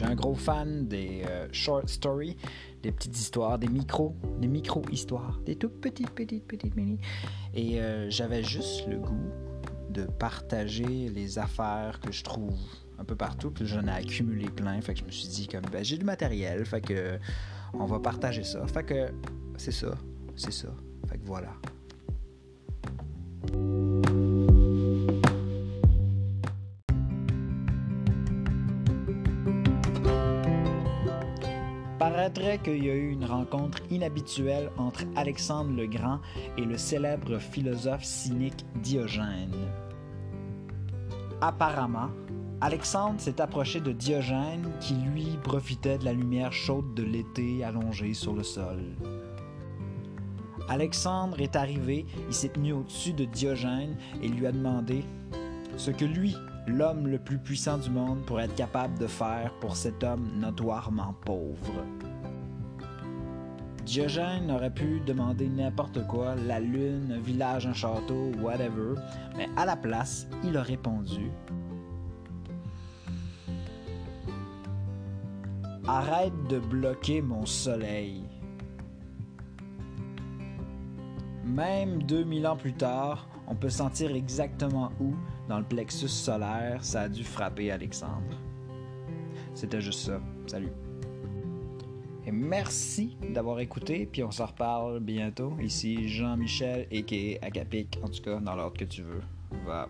suis un gros fan des euh, short stories, des petites histoires, des micros, des micro-histoires, des toutes petites, petites, petites mini. Et euh, j'avais juste le goût de partager les affaires que je trouve un peu partout. Puis j'en ai accumulé plein. Fait que je me suis dit, comme, ben, j'ai du matériel. Fait que on va partager ça. Fait que c'est ça. C'est ça. Fait que voilà. Paraîtrait qu'il y a eu une rencontre inhabituelle entre Alexandre le Grand et le célèbre philosophe cynique Diogène. Apparemment, Alexandre s'est approché de Diogène qui lui profitait de la lumière chaude de l'été allongée sur le sol. Alexandre est arrivé, il s'est tenu au-dessus de Diogène et lui a demandé ce que lui, l'homme le plus puissant du monde pourrait être capable de faire pour cet homme notoirement pauvre. Diogène aurait pu demander n'importe quoi, la lune, un village, un château, whatever, mais à la place, il a répondu Arrête de bloquer mon soleil. Même 2000 ans plus tard, on peut sentir exactement où, dans le plexus solaire, ça a dû frapper Alexandre. C'était juste ça. Salut. Et merci d'avoir écouté, puis on se reparle bientôt. Ici Jean-Michel, et Akapic, en tout cas, dans l'ordre que tu veux. Va.